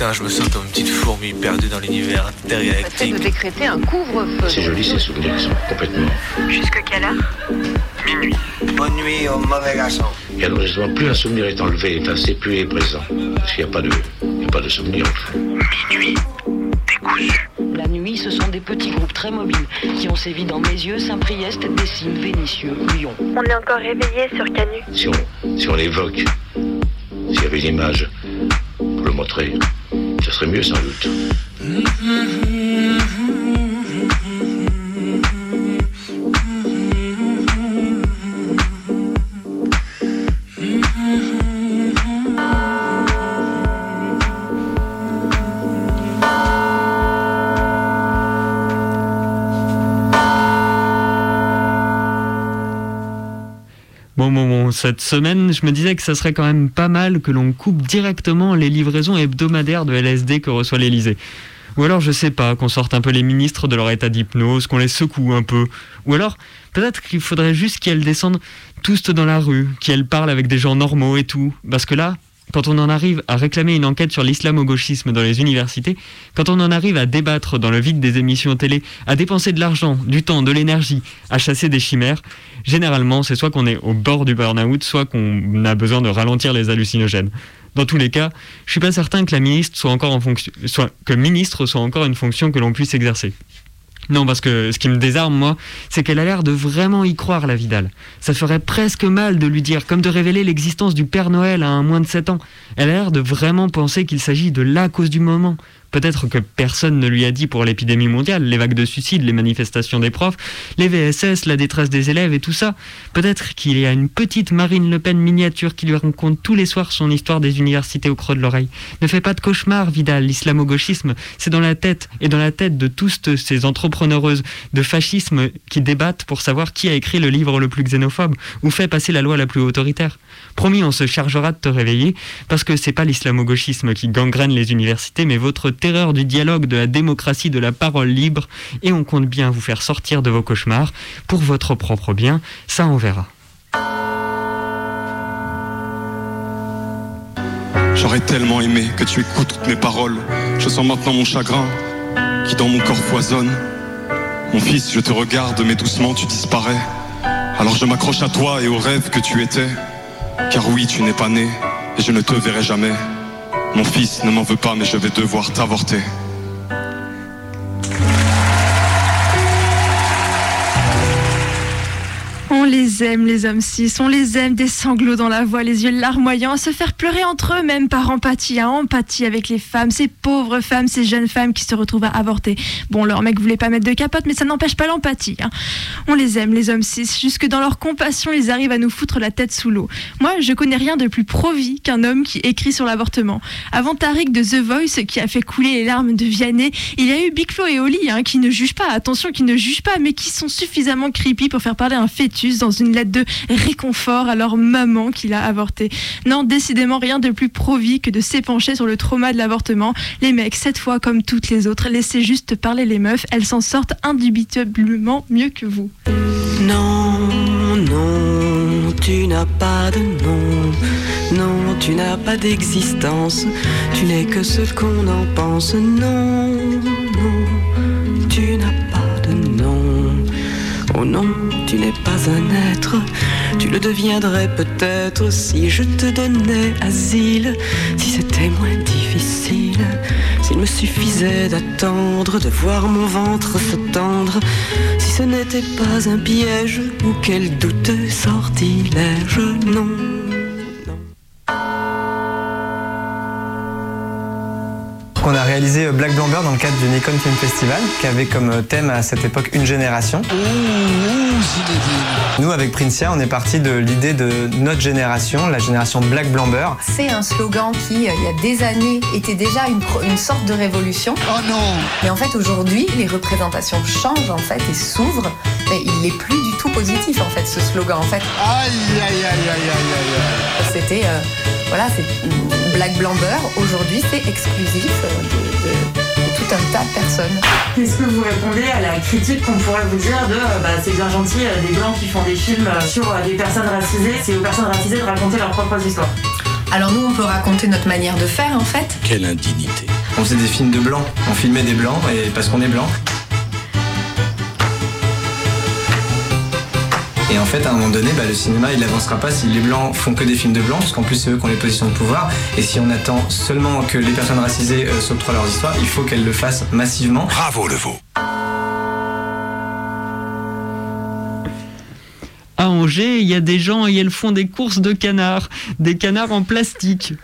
Putain, je me sens comme une petite fourmi perdue dans l'univers intergalactique. de décréter un couvre-feu. C'est joli ces souvenirs qui sont complètement. Jusque quelle heure? Minuit. Bonne nuit au mauvais garçon. Et alors justement, plus un souvenir est enlevé, effacé, plus il est présent. Parce qu'il n'y a pas de, il n'y a pas de souvenir. en fait. Minuit. Décousu. La nuit, ce sont des petits groupes très mobiles qui ont sévi dans mes yeux, Saint-Priest, Dessines, Vénitieux, Lyon. On est encore réveillé sur Canu. Si on, si on l'évoque, s'il y avait une image pour le montrer, mieux sans doute. Cette semaine, je me disais que ça serait quand même pas mal que l'on coupe directement les livraisons hebdomadaires de LSD que reçoit l'Elysée. Ou alors, je sais pas, qu'on sorte un peu les ministres de leur état d'hypnose, qu'on les secoue un peu. Ou alors, peut-être qu'il faudrait juste qu'elles descendent tous dans la rue, qu'elles parlent avec des gens normaux et tout. Parce que là, quand on en arrive à réclamer une enquête sur l'islamo-gauchisme dans les universités, quand on en arrive à débattre dans le vide des émissions télé, à dépenser de l'argent, du temps, de l'énergie, à chasser des chimères, généralement c'est soit qu'on est au bord du burn-out, soit qu'on a besoin de ralentir les hallucinogènes. Dans tous les cas, je suis pas certain que ministre soit encore une fonction que l'on puisse exercer. Non, parce que ce qui me désarme, moi, c'est qu'elle a l'air de vraiment y croire, la Vidal. Ça ferait presque mal de lui dire, comme de révéler l'existence du Père Noël à un moins de 7 ans. Elle a l'air de vraiment penser qu'il s'agit de la cause du moment. Peut-être que personne ne lui a dit pour l'épidémie mondiale, les vagues de suicides, les manifestations des profs, les VSS, la détresse des élèves et tout ça. Peut-être qu'il y a une petite Marine Le Pen miniature qui lui raconte tous les soirs son histoire des universités au creux de l'oreille. Ne fais pas de cauchemar, Vidal, l'islamo-gauchisme, c'est dans la tête, et dans la tête de tous ces entrepreneureuses de fascisme qui débattent pour savoir qui a écrit le livre le plus xénophobe ou fait passer la loi la plus autoritaire. Promis, on se chargera de te réveiller, parce que c'est pas l'islamo-gauchisme qui gangrène les universités, mais votre terreur du dialogue, de la démocratie, de la parole libre, et on compte bien vous faire sortir de vos cauchemars pour votre propre bien, ça on verra. J'aurais tellement aimé que tu écoutes toutes mes paroles. Je sens maintenant mon chagrin qui dans mon corps foisonne. Mon fils, je te regarde, mais doucement tu disparais. Alors je m'accroche à toi et au rêve que tu étais. Car oui, tu n'es pas né et je ne te verrai jamais. Mon fils, ne m'en veux pas, mais je vais devoir t'avorter. On les aime, les hommes cis, on les aime, des sanglots dans la voix, les yeux larmoyants, à se faire pleurer entre eux, même par empathie, à empathie avec les femmes, ces pauvres femmes, ces jeunes femmes qui se retrouvent à avorter. Bon, leur mec voulait pas mettre de capote, mais ça n'empêche pas l'empathie. hein. On les aime, les hommes cis, jusque dans leur compassion, ils arrivent à nous foutre la tête sous l'eau. Moi, je connais rien de plus pro-vie qu'un homme qui écrit sur l'avortement. Avant Tariq de The Voice, qui a fait couler les larmes de Vianney, il y a eu Big Flo et Oli, hein, qui ne jugent pas, attention, qui ne jugent pas, mais qui sont suffisamment creepy pour faire parler un fœtus dans une lettre de réconfort à leur maman qui l'a avorté. Non, décidément rien de plus pro-vie que de s'épancher sur le trauma de l'avortement. Les mecs, cette fois comme toutes les autres, laissez juste parler les meufs, elles s'en sortent indubitablement mieux que vous. Non, non, tu n'as pas de nom. Non, tu n'as pas d'existence. Tu n'es que ce qu'on en pense. Non, Oh non, tu n'es pas un être. Tu le deviendrais peut-être si je te donnais asile. Si c'était moins difficile. S'il me suffisait d'attendre, de voir mon ventre se tendre. Si ce n'était pas un piège ou quel douteux sortilège, non. On a réalisé euh, Black Blamber dans le cadre du Nikon Film Festival, qui avait comme euh, thème à cette époque une génération. Nous, avec Princia, on est parti de l'idée de notre génération, la génération Black Blamber. C'est un slogan qui, euh, il y a des années, était déjà une, sorte de révolution. Oh non Mais en fait, aujourd'hui, les représentations changent en fait et s'ouvrent. Mais il n'est plus du tout positif en fait, ce slogan. En fait, Aïe, aïe, aïe, aïe, aïe, aïe, aïe. c'était, euh, voilà, c'est Black Blamber. Aujourd'hui, c'est exclusif euh, de, de- de tout un tas de personnes. Qu'est-ce que vous répondez à la critique qu'on pourrait vous dire de euh, bah, c'est bien gentil euh, des blancs qui font des films sur des personnes racisées, c'est aux personnes racisées de raconter leurs propres histoires? Alors nous, on peut raconter notre manière de faire en fait. Quelle indignité. On faisait des films de blancs. On filmait des blancs et parce qu'on est blanc. Et en fait, à un moment donné, bah, le cinéma, il n'avancera pas si les blancs font que des films de blancs, parce qu'en plus, c'est eux qui ont les positions de pouvoir. Et si on attend seulement que les personnes racisées euh, s'octroient leurs histoires, il faut qu'elles le fassent massivement. Bravo le veau. À Angers, il y a des gens et elles font des courses de canards, des canards en plastique.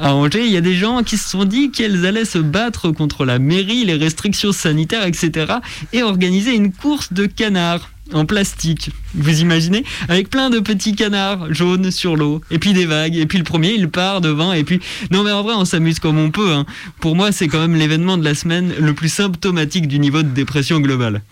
À Angers, il y a des gens qui se sont dit qu'elles allaient se battre contre la mairie, les restrictions sanitaires, etc. et organiser une course de canards en plastique. Vous imaginez? Avec plein de petits canards jaunes sur l'eau, et puis des vagues, et puis le premier il part devant, et puis... Non mais en vrai on s'amuse comme on peut. hein. Pour moi c'est quand même l'événement de la semaine le plus symptomatique du niveau de dépression globale.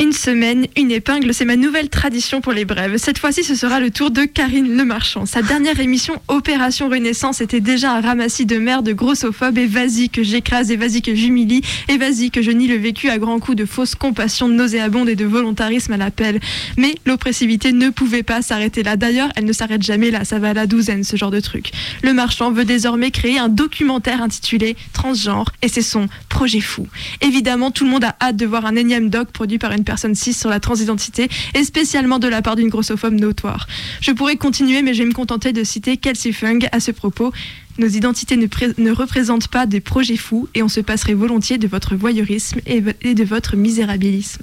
Une semaine, une épingle, c'est ma nouvelle tradition pour les brèves. Cette fois-ci, ce sera le tour de Karine Le Marchand. Sa dernière émission, Opération Renaissance, était déjà un ramassis de merde de grossophobes et vas-y que j'écrase et vas-y que j'humilie et vas-y que je nie le vécu à grands coups de fausse compassion nauséabonde et de volontarisme à l'appel. Mais l'oppressivité ne pouvait pas s'arrêter là. D'ailleurs, elle ne s'arrête jamais là. Ça va à la douzaine, ce genre de truc. Le Marchand veut désormais créer un documentaire intitulé Transgenre et c'est son projet fou. Évidemment, tout le monde a hâte de voir un énième doc produit par une personne cis sur la transidentité et spécialement de la part d'une grossophobe notoire. Je pourrais continuer, mais je vais me contenter de citer Kelsey Fung à ce propos. Nos identités ne, pré- ne représentent pas des projets fous et on se passerait volontiers de votre voyeurisme et, vo- et de votre misérabilisme.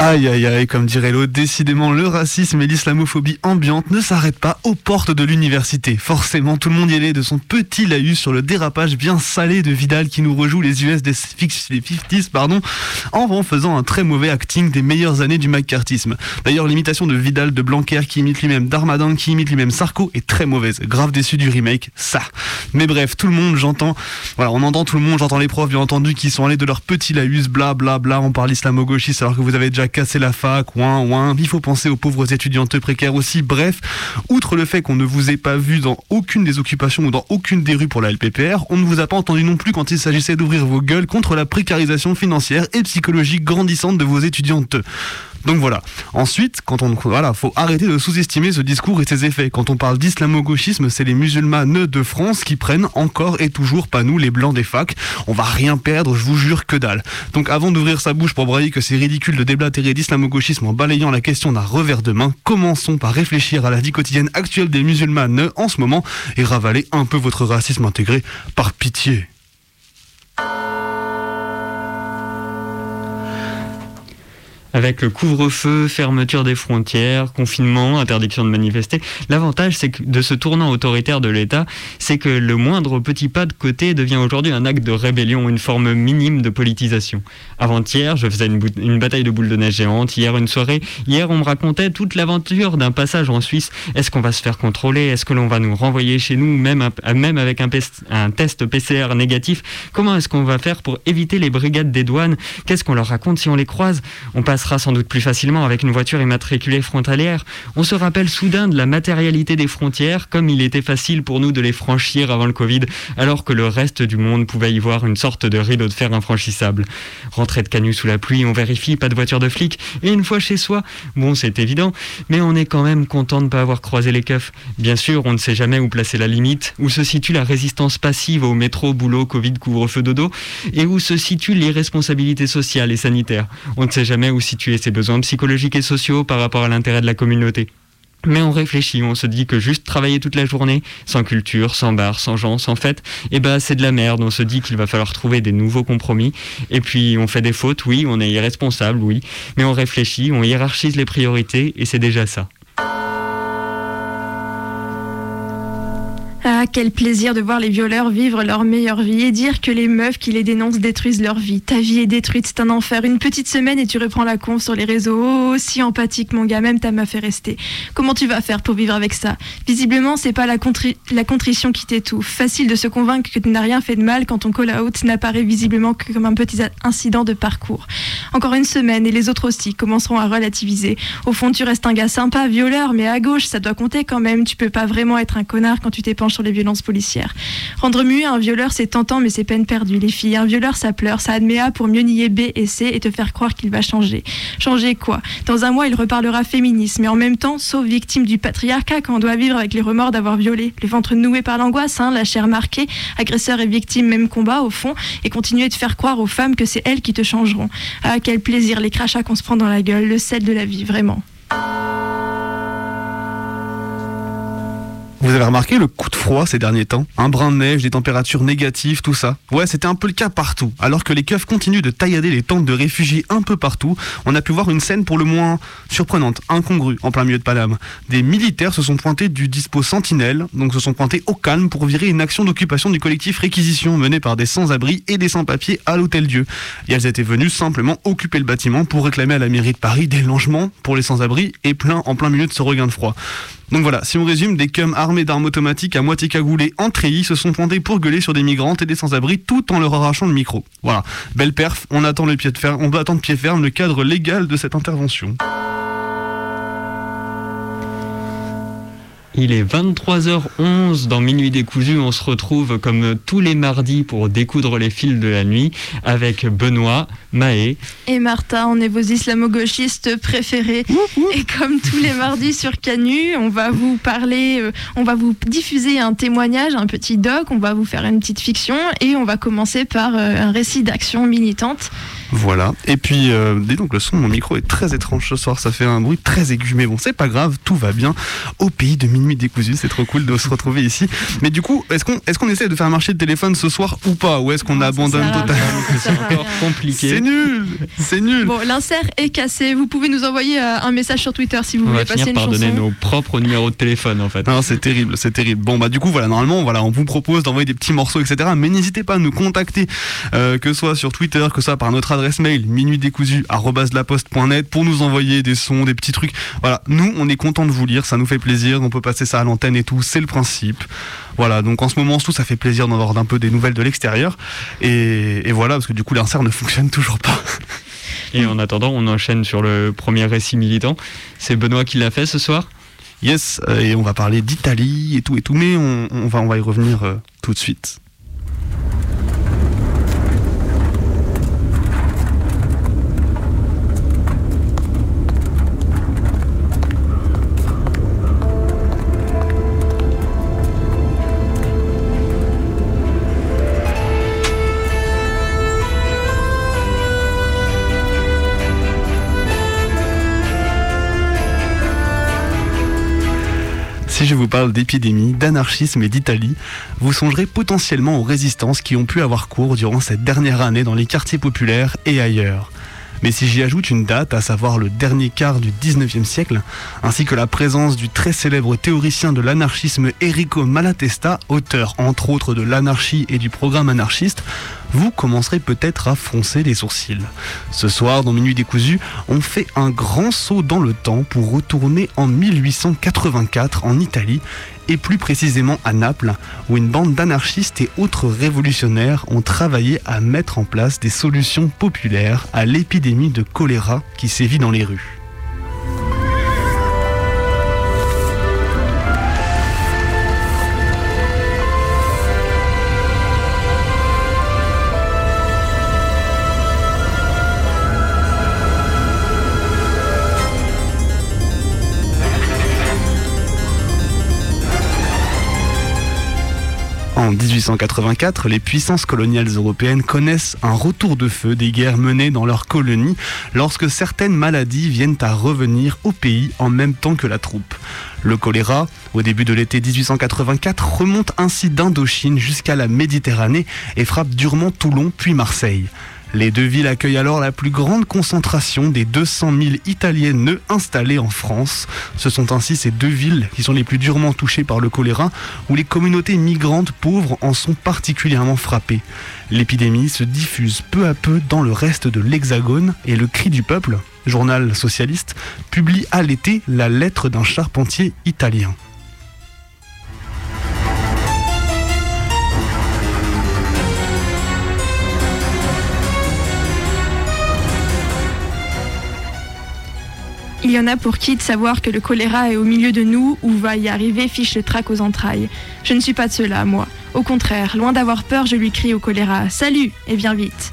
Aïe aïe aïe, comme dirait l'autre, décidément le racisme et l'islamophobie ambiante ne s'arrêtent pas aux portes de l'université. Forcément, tout le monde y allait de son petit laïus sur le dérapage bien salé de Vidal qui nous rejoue les US des fix- des 50s, pardon, en faisant un très mauvais acting des meilleures années du McCarthyisme. D'ailleurs, l'imitation de Vidal de Blanquer qui imite lui-même Darmadan, qui imite lui-même Sarko est très mauvaise. Grave déçu du remake, ça. Mais bref, tout le monde, j'entends, voilà, on entend tout le monde, j'entends les profs, bien entendu, qui sont allés de leur petit laïus, bla bla bla, on parle islamo-gauchiste alors que vous avez déjà cassé la fac, ouin ouin. Il faut penser aux pauvres étudiantes précaires aussi. Bref, outre le fait qu'on ne vous ait pas vu dans aucune des occupations ou dans aucune des rues pour la LPPR, on ne vous a pas entendu non plus quand il s'agissait d'ouvrir vos gueules contre la précarisation financière et psychologique grandissante de vos étudiantes. Donc voilà. Ensuite, quand on voilà, faut arrêter de sous-estimer ce discours et ses effets. Quand on parle d'islamo-gauchisme, c'est les musulmanes de France qui prennent encore et toujours pas nous les blancs des facs. On va rien perdre, je vous jure que dalle. Donc avant d'ouvrir sa bouche pour brailler que c'est ridicule de déblatérer d'islamo-gauchisme en balayant la question d'un revers de main, commençons par réfléchir à la vie quotidienne actuelle des musulmanes en ce moment et ravaler un peu votre racisme intégré par pitié. Avec le couvre-feu, fermeture des frontières, confinement, interdiction de manifester, l'avantage c'est que de ce tournant autoritaire de l'État, c'est que le moindre petit pas de côté devient aujourd'hui un acte de rébellion, une forme minime de politisation. Avant-hier, je faisais une, bataille de boules de neige géante, hier une soirée, hier on me racontait toute l'aventure d'un passage en Suisse. Est-ce qu'on va se faire contrôler? Est-ce que l'on va nous renvoyer chez nous, même, avec un, test PCR négatif? Comment est-ce qu'on va faire pour éviter les brigades des douanes? Qu'est-ce qu'on leur raconte si on les croise? Passera sans doute plus facilement avec une voiture immatriculée frontalière. On se rappelle soudain de la matérialité des frontières, comme il était facile pour nous de les franchir avant le Covid, alors que le reste du monde pouvait y voir une sorte de rideau de fer infranchissable. Rentrer de canut sous la pluie, on vérifie, pas de voiture de flic, et une fois chez soi, bon c'est évident, mais on est quand même content de ne pas avoir croisé les keufs. Bien sûr, on ne sait jamais où placer la limite, où se situe la résistance passive au métro, boulot, Covid, couvre-feu, dodo, et où se situe l'irresponsabilité sociale et sanitaire. On ne sait jamais où situer ses besoins psychologiques et sociaux par rapport à l'intérêt de la communauté. Mais on réfléchit, on se dit que juste travailler toute la journée, sans culture, sans bar, sans gens, sans fête, eh ben c'est de la merde. On se dit qu'il va falloir trouver des nouveaux compromis. Et puis on fait des fautes, oui, on est irresponsable, oui. Mais on réfléchit, on hiérarchise les priorités et c'est déjà ça. Ah, quel plaisir de voir les violeurs vivre leur meilleure vie et dire que les meufs qui les dénoncent détruisent leur vie. Ta vie est détruite, c'est un enfer. Une petite semaine et tu reprends la conf sur les réseaux. Oh, si empathique, mon gars, même ta meuf est restée. Comment tu vas faire pour vivre avec ça? Visiblement, c'est pas la contrition qui t'étouffe. Facile de se convaincre que tu n'as rien fait de mal quand ton call-out n'apparaît visiblement que comme un petit incident de parcours. Encore une semaine et les autres aussi commenceront à relativiser. Au fond, tu restes un gars sympa, violeur, mais à gauche, ça doit compter quand même. Tu peux pas vraiment être un connard quand tu t'épanches sur les les violences policières. Rendre muet un violeur, c'est tentant, mais c'est peine perdue. Les filles, un violeur, ça pleure, ça admet A pour mieux nier B et C et te faire croire qu'il va changer. Changer quoi? Dans un mois, il reparlera féminisme, mais en même temps, sauf victime du patriarcat quand on doit vivre avec les remords d'avoir violé. Le ventre noué par l'angoisse, hein, la chair marquée, agresseur et victime, même combat au fond, et continuer de faire croire aux femmes que c'est elles qui te changeront. Ah, quel plaisir, les crachats qu'on se prend dans la gueule, le sel de la vie, vraiment. Vous avez remarqué le coup de froid ces derniers temps? Un brin de neige, des températures négatives, tout ça? Ouais, c'était un peu le cas partout. Alors que les keufs continuent de taillader les tentes de réfugiés un peu partout, on a pu voir une scène pour le moins surprenante, incongrue, en plein milieu de Paname. Des militaires se sont pointés du dispo Sentinelle, donc se sont pointés au calme pour virer une action d'occupation du collectif Réquisition menée par des sans-abri et des sans-papiers à l'Hôtel Dieu. Et elles étaient venues simplement occuper le bâtiment pour réclamer à la mairie de Paris des logements pour les sans-abri et plein en plein milieu de ce regain de froid. Donc voilà, si on résume, des cums armés d'armes automatiques à moitié cagoulés en treillis se sont pointés pour gueuler sur des migrantes et des sans-abri tout en leur arrachant le micro. Voilà, belle perf, on attend le pied de on doit attendre pied ferme le cadre légal de cette intervention. Il est 23h11 dans Minuit décousu. On se retrouve comme tous les mardis pour découdre les fils de la nuit avec Benoît, Maë. Et Martha, on est vos islamo-gauchistes préférés. Et comme tous les mardis sur Canu, on va vous parler, euh, on va vous diffuser un témoignage, un petit doc, on va vous faire une petite fiction et on va commencer par euh, un récit d'action militante. Voilà. Et puis, euh, dis donc, le son de mon micro est très étrange ce soir. Ça fait un bruit très aigu. Mais bon, c'est pas grave, tout va bien. Au pays de minuit décousu, c'est trop cool de se retrouver ici. Mais du coup, est-ce qu'on est qu'on essaie de faire marcher le téléphone ce soir ou pas? Ou est-ce qu'on abandonne totalement C'est encore compliqué. C'est nul C'est nul Bon, l'insert est cassé. Vous pouvez nous envoyer euh, un message sur Twitter si vous On voulez va passer finir une par chanson. donner nos propres numéros de téléphone en fait. Non, c'est terrible, c'est terrible. Bon, bah du coup, voilà, normalement, voilà, on vous propose d'envoyer des petits morceaux, etc. Mais n'hésitez pas à nous contacter, euh, que ce soit sur Twitter, que ce soit par notre adresse mail, minuitdécousu@laposte.net, pour nous envoyer des sons, des petits trucs. Voilà, nous, on est content de vous lire, ça nous fait plaisir, on peut passer ça à l'antenne et tout, c'est le principe. Voilà, donc en ce moment, tout ça fait plaisir d'avoir un peu des nouvelles de l'extérieur. Et, et voilà, parce que du coup, l'insert ne fonctionne toujours pas. Et en attendant, on enchaîne sur le premier récit militant. C'est Benoît qui l'a fait ce soir Yes, euh, et on va parler d'Italie et tout et tout, mais on, on va, on va y revenir euh, tout de suite. Si je vous parle d'épidémie, d'anarchisme et d'Italie, vous songerez potentiellement aux résistances qui ont pu avoir cours durant cette dernière année dans les quartiers populaires et ailleurs. Mais si j'y ajoute une date, à savoir le dernier quart du 19e siècle, ainsi que la présence du très célèbre théoricien de l'anarchisme Enrico Malatesta, auteur entre autres de l'anarchie et du programme anarchiste, vous commencerez peut-être à froncer les sourcils. Ce soir, dans Minuit décousu, on fait un grand saut dans le temps pour retourner en 1884 en Italie et plus précisément à Naples, où une bande d'anarchistes et autres révolutionnaires ont travaillé à mettre en place des solutions populaires à l'épidémie de choléra qui sévit dans les rues. En 1884, les puissances coloniales européennes connaissent un retour de feu des guerres menées dans leurs colonies lorsque certaines maladies viennent à revenir au pays en même temps que la troupe. Le choléra, au début de l'été 1884, remonte ainsi d'Indochine jusqu'à la Méditerranée et frappe durement Toulon puis Marseille. Les deux villes accueillent alors la plus grande concentration des 200 000 Italiennes installées en France. Ce sont ainsi ces deux villes qui sont les plus durement touchées par le choléra, où les communautés migrantes pauvres en sont particulièrement frappées. L'épidémie se diffuse peu à peu dans le reste de l'Hexagone et le Cri du Peuple, journal socialiste, publie à l'été la lettre d'un charpentier italien. Il y en a pour qui de savoir que le choléra est au milieu de nous ou va y arriver fiche le trac aux entrailles. Je ne suis pas de cela, moi. Au contraire, loin d'avoir peur, je lui crie au choléra Salut Et viens vite.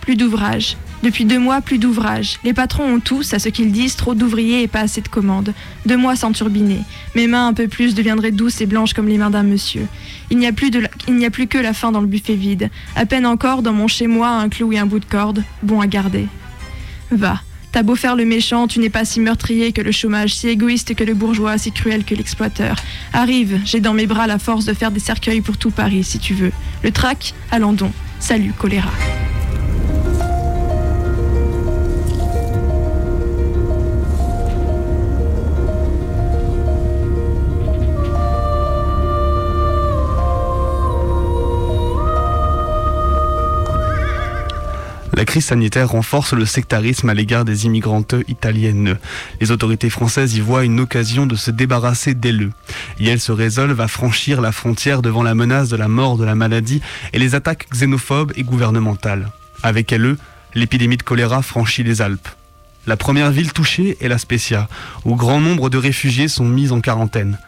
Plus d'ouvrage. Depuis deux mois, plus d'ouvrage. Les patrons ont tous, à ce qu'ils disent, trop d'ouvriers et pas assez de commandes. Deux mois sans turbiner. Mes mains, un peu plus, deviendraient douces et blanches comme les mains d'un monsieur. Il n'y a, plus que la faim dans le buffet vide. À peine encore, dans mon chez-moi, un clou et un bout de corde. Bon à garder. Va. T'as beau faire le méchant, tu n'es pas si meurtrier que le chômage, si égoïste que le bourgeois, si cruel que l'exploiteur. Arrive, j'ai dans mes bras la force de faire des cercueils pour tout Paris, si tu veux. Le trac, allons donc. Salut, choléra. La crise sanitaire renforce le sectarisme à l'égard des immigrantes italiennes. Les autorités françaises y voient une occasion de se débarrasser d'elles. Et elles se résolvent à franchir la frontière devant la menace de la mort de la maladie et les attaques xénophobes et gouvernementales. Avec elles, l'épidémie de choléra franchit les Alpes. La première ville touchée est la Spezia, où grand nombre de réfugiés sont mis en quarantaine.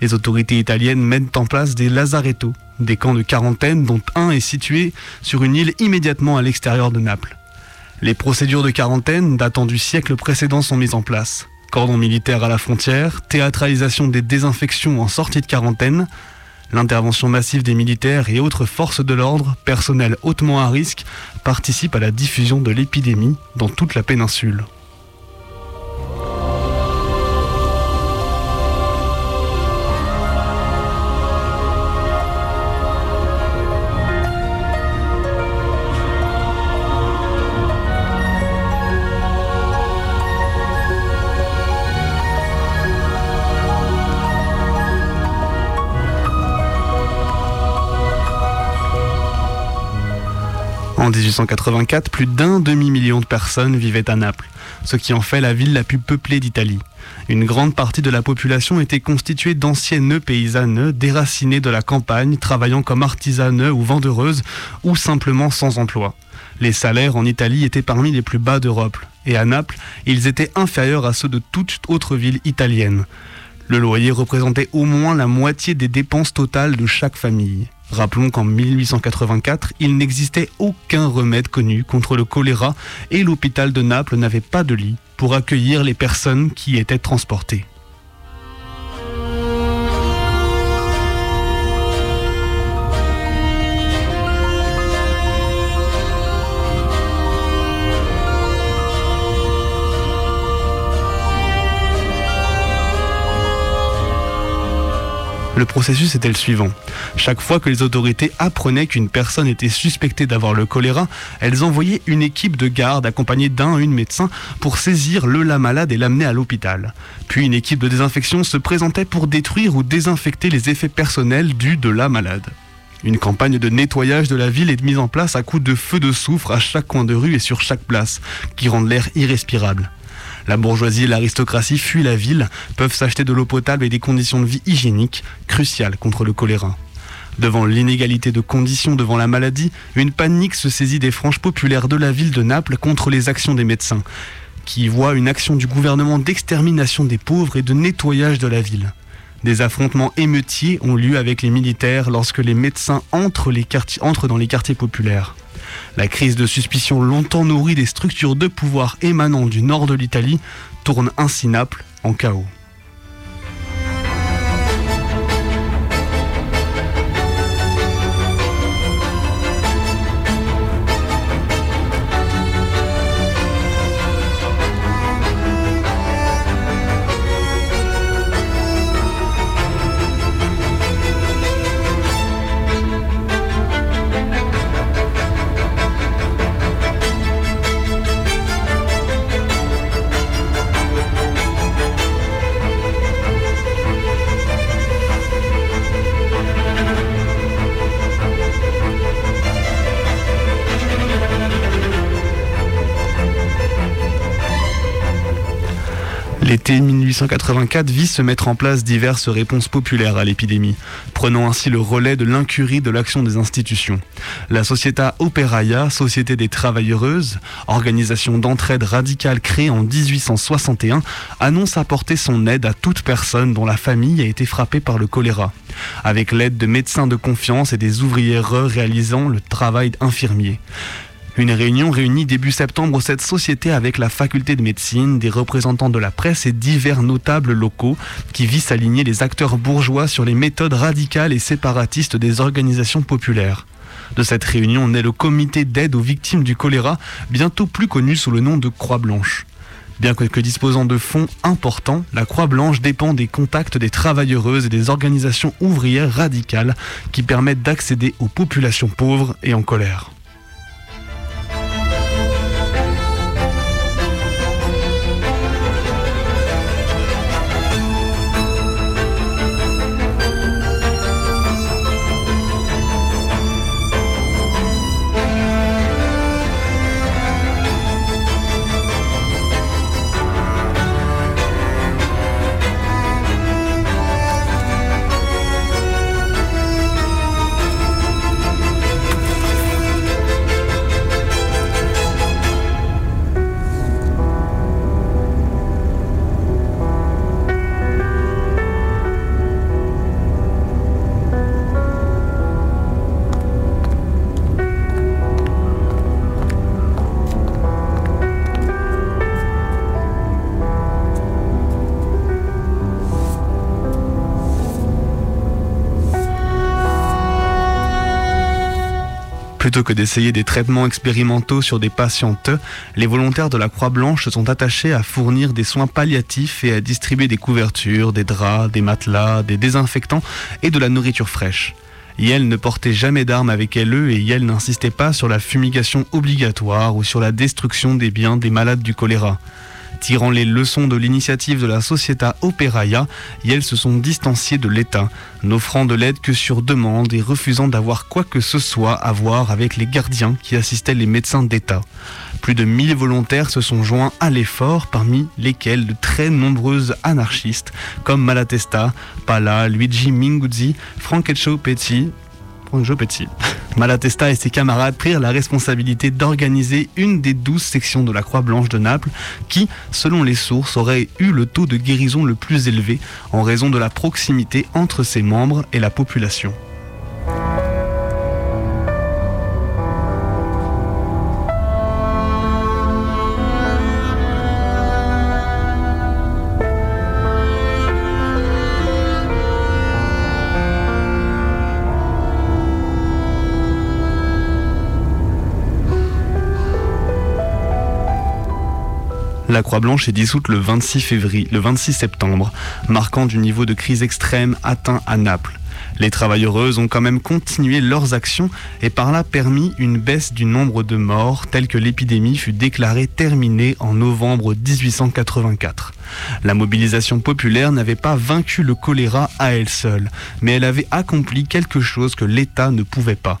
Les autorités italiennes mettent en place des lazarettos, des camps de quarantaine dont un est situé sur une île immédiatement à l'extérieur de Naples. Les procédures de quarantaine datant du siècle précédent sont mises en place. Cordon militaire à la frontière, théâtralisation des désinfections en sortie de quarantaine, l'intervention massive des militaires et autres forces de l'ordre, personnel hautement à risque, participent à la diffusion de l'épidémie dans toute la péninsule. 1884, plus d'un demi-million de personnes vivaient à Naples, ce qui en fait la ville la plus peuplée d'Italie. Une grande partie de la population était constituée d'anciennes paysannes déracinées de la campagne, travaillant comme artisanes ou vendeuses, ou simplement sans emploi. Les salaires en Italie étaient parmi les plus bas d'Europe, et à Naples, ils étaient inférieurs à ceux de toute autre ville italienne. Le loyer représentait au moins la moitié des dépenses totales de chaque famille. Rappelons qu'en 1884, il n'existait aucun remède connu contre le choléra et l'hôpital de Naples n'avait pas de lit pour accueillir les personnes qui y étaient transportées. Le processus était le suivant. Chaque fois que les autorités apprenaient qu'une personne était suspectée d'avoir le choléra, elles envoyaient une équipe de garde accompagnée d'un ou une médecin pour saisir le la malade et l'amener à l'hôpital. Puis une équipe de désinfection se présentait pour détruire ou désinfecter les effets personnels dus de la malade. Une campagne de nettoyage de la ville est mise en place à coups de feux de soufre à chaque coin de rue et sur chaque place, qui rendent l'air irrespirable. La bourgeoisie et l'aristocratie fuient la ville, peuvent s'acheter de l'eau potable et des conditions de vie hygiéniques, cruciales contre le choléra. Devant l'inégalité de conditions devant la maladie, une panique se saisit des franges populaires de la ville de Naples contre les actions des médecins, qui voient une action du gouvernement d'extermination des pauvres et de nettoyage de la ville. Des affrontements émeutiers ont lieu avec les militaires lorsque les médecins entrent, dans les quartiers populaires. La crise de suspicion longtemps nourrie des structures de pouvoir émanant du nord de l'Italie tourne ainsi Naples en chaos. L'été 1884 vit se mettre en place diverses réponses populaires à l'épidémie, prenant ainsi le relais de l'incurie de l'action des institutions. La Società Operaia, Société des Travailleuses, organisation d'entraide radicale créée en 1861, annonce apporter son aide à toute personne dont la famille a été frappée par le choléra, avec l'aide de médecins de confiance et des ouvrières réalisant le travail infirmier. Une réunion réunit début septembre cette société avec la faculté de médecine, des représentants de la presse et divers notables locaux qui visent à aligner les acteurs bourgeois sur les méthodes radicales et séparatistes des organisations populaires. De cette réunion naît le comité d'aide aux victimes du choléra, bientôt plus connu sous le nom de Croix Blanche. Bien que, disposant de fonds importants, la Croix-Blanche dépend des contacts des travailleuses et des organisations ouvrières radicales qui permettent d'accéder aux populations pauvres et en colère. Plutôt que d'essayer des traitements expérimentaux sur des patientes, les volontaires de la Croix-Blanche se sont attachés à fournir des soins palliatifs et à distribuer des couvertures, des draps, des matelas, des désinfectants et de la nourriture fraîche. Yel ne portait jamais d'armes avec elle et Yel n'insistait pas sur la fumigation obligatoire ou sur la destruction des biens des malades du choléra. Tirant les leçons de l'initiative de la Società Operaia, elles se sont distanciées de l'État, n'offrant de l'aide que sur demande et refusant d'avoir quoi que ce soit à voir avec les gardiens qui assistaient les médecins d'État. Plus de 1000 volontaires se sont joints à l'effort, parmi lesquels de très nombreuses anarchistes comme Malatesta, Pala, Luigi Minguzzi, Francesco Petti, Malatesta et ses camarades prirent la responsabilité d'organiser une des douze sections de la Croix-Blanche de Naples qui, selon les sources, aurait eu le taux de guérison le plus élevé en raison de la proximité entre ses membres et la population. La Croix-Blanche est dissoute le 26 février, le 26 septembre, marquant du niveau de crise extrême atteint à Naples. Les travailleuses ont quand même continué leurs actions et par là permis une baisse du nombre de morts telle que l'épidémie fut déclarée terminée en novembre 1884. La mobilisation populaire n'avait pas vaincu le choléra à elle seule, mais elle avait accompli quelque chose que l'État ne pouvait pas,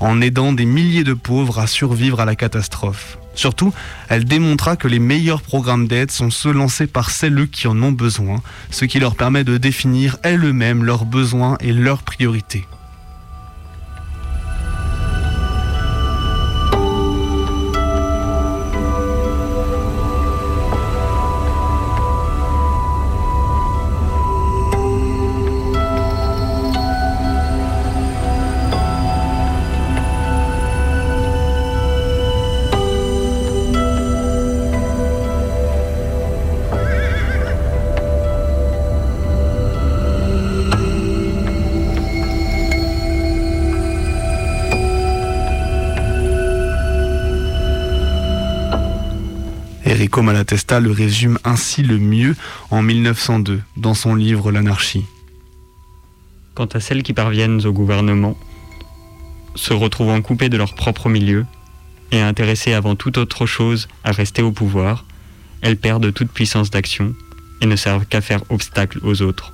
en aidant des milliers de pauvres à survivre à la catastrophe. Surtout, elle démontra que les meilleurs programmes d'aide sont ceux lancés par celles qui en ont besoin, ce qui leur permet de définir elles-mêmes leurs besoins et leurs priorités. Malatesta le résume ainsi le mieux en 1902 dans son livre L'anarchie. Quant à celles qui parviennent au gouvernement, se retrouvant coupées de leur propre milieu et intéressées avant toute autre chose à rester au pouvoir, elles perdent toute puissance d'action et ne servent qu'à faire obstacle aux autres.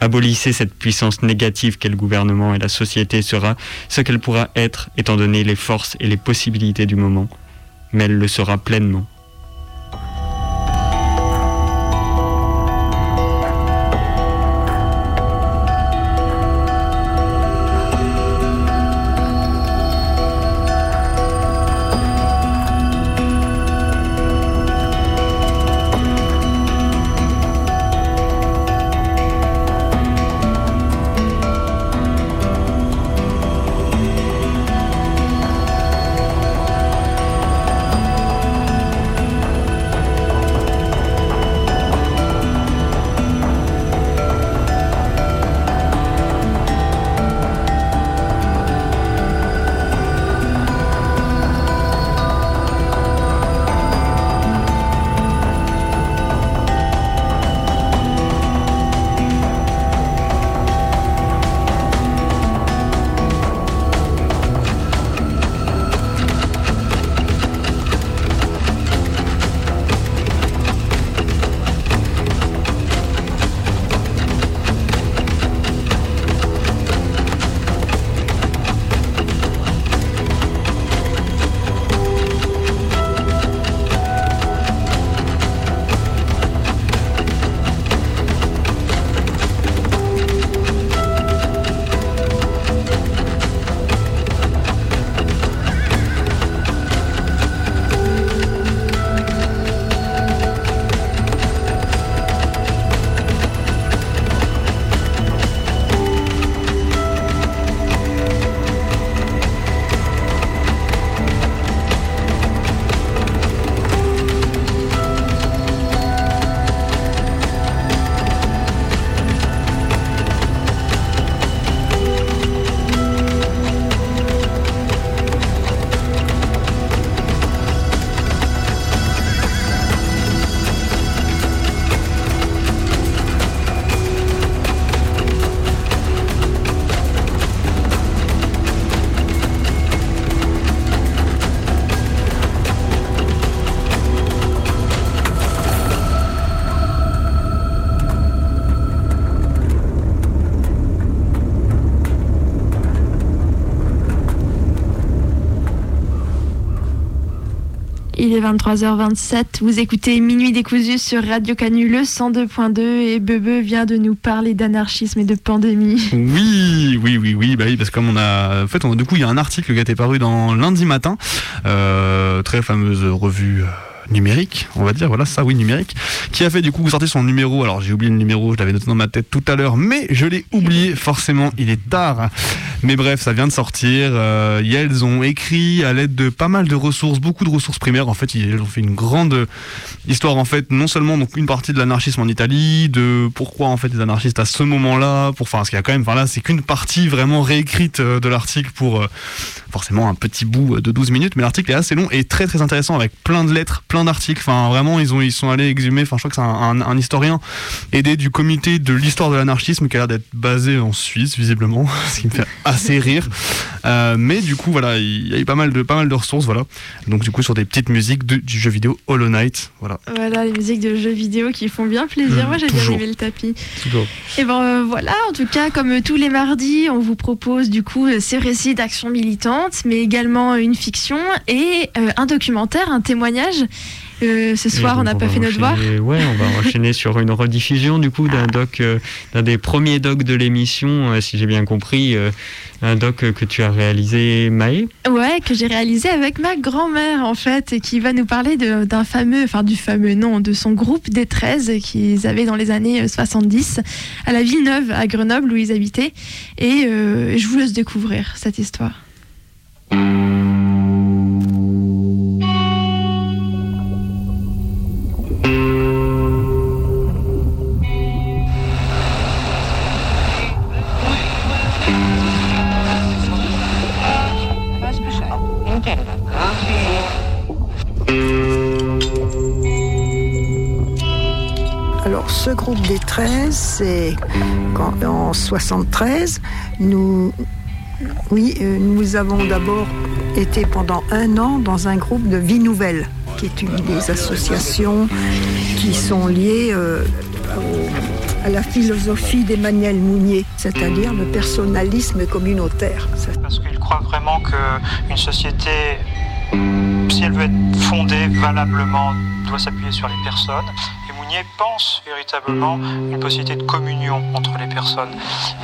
Abolissez cette puissance négative qu'est le gouvernement et la société sera ce qu'elle pourra être étant donné les forces et les possibilités du moment, mais elle le sera pleinement Il est 23h27. Vous écoutez Minuit décousu sur Radio Canu le 102.2 et Bebe vient de nous parler d'anarchisme et de pandémie. Oui, oui, oui, oui, bah oui, parce que comme on a, en fait, on- du coup, il y a un article qui a été paru dans lundi matin, euh, très fameuse revue. Numérique, on va dire, voilà ça, oui, numérique, qui a fait du coup sortir son numéro. Alors j'ai oublié le numéro, je l'avais noté dans ma tête tout à l'heure, mais je l'ai oublié, forcément, il est tard. Mais bref, ça vient de sortir. euh, ont écrit à l'aide de pas mal de ressources, beaucoup de ressources primaires. En fait, ils ont fait une grande histoire, en fait, non seulement donc une partie de l'anarchisme en Italie, de pourquoi en fait les anarchistes à ce moment-là, pour, enfin, parce qu'il y a quand même, enfin là, c'est qu'une partie vraiment réécrite euh, de l'article pour euh, forcément un petit bout euh, de 12 minutes, mais l'article est assez long et très très intéressant avec plein de lettres, plein d'articles. Enfin, vraiment, ils ont ils sont allés exhumer. Enfin, je crois que c'est un, un- un historien aidé du comité de l'histoire de l'anarchisme qui a l'air d'être basé en Suisse, visiblement, ce qui me fait assez rire. Euh, mais du coup, voilà, il y a eu pas mal de pas mal de ressources, voilà. Donc du coup, sur des petites musiques de- du jeu vidéo Hollow Knight, voilà. Voilà, les musiques de jeux vidéo qui font bien plaisir. Mmh, Moi, j'ai bien aimé le tapis. Toujours. Et ben euh, voilà, en tout cas, comme euh, tous les mardis, on vous propose du coup euh, ces récits d'action militante, mais également une fiction et euh, un documentaire, un témoignage. Ce soir, on n'a pas fait notre devoir. Ouais, on va enchaîner sur une rediffusion du coup d'un doc, euh, d'un des premiers docs de l'émission, euh, si j'ai bien compris, euh, un doc que tu as réalisé, Maë. Ouais, que j'ai réalisé avec ma grand-mère en fait, et qui va nous parler d'un fameux, enfin du fameux nom, de son groupe des 13 qu'ils avaient dans les années euh, 70 à la Villeneuve, à Grenoble où ils habitaient. Et je vous laisse découvrir cette histoire. Alors, ce groupe des 13, c'est en 73, nous, oui, euh, nous avons d'abord été pendant un an dans un groupe de Vie Nouvelle, qui est une des associations qui sont liées euh, à la philosophie d'Emmanuel Mounier, c'est-à-dire le personnalisme communautaire. Parce qu'il croit vraiment qu'une société, si elle veut être fondée valablement, doit s'appuyer sur les personnes. Pense véritablement une possibilité de communion entre les personnes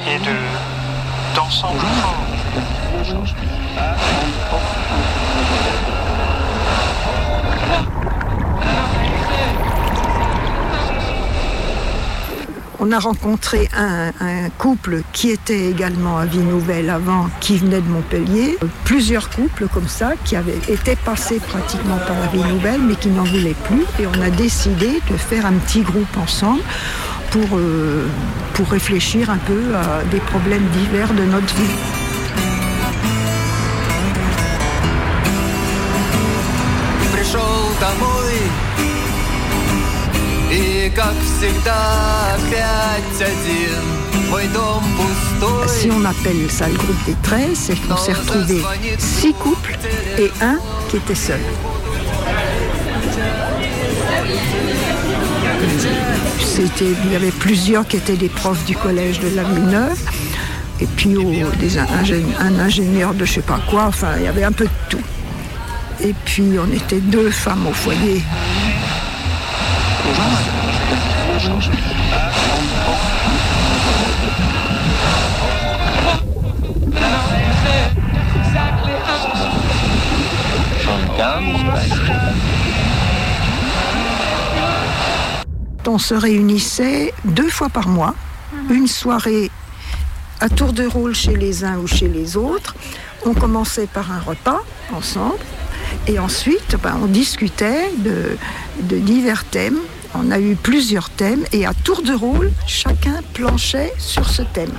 et de d'ensemble fort. On a rencontré un, couple qui était également à Vie Nouvelle avant, qui venait de Montpellier. Plusieurs couples comme ça qui avaient été passés pratiquement par la Vie Nouvelle mais qui n'en voulaient plus. Et on a décidé de faire un petit groupe ensemble pour, euh, pour réfléchir un peu à des problèmes divers de notre vie. как всегда опять один Мой дом пустой Si on appelle ça le groupe des 13, c'est qu'on s'est retrouvé six couples et un qui était seul. C'était, il y avait plusieurs qui étaient des profs du collège de la Villeneuve, et puis oh, des ingé- un ingénieur de je sais pas quoi, enfin il y avait un peu de tout. Et puis on était deux femmes au foyer. On se réunissait deux fois par mois, une soirée à tour de rôle chez les uns ou chez les autres. On commençait par un repas ensemble et ensuite ben, on discutait de, de divers thèmes. On a eu plusieurs thèmes et à tour de rôle, chacun planchait sur ce thème.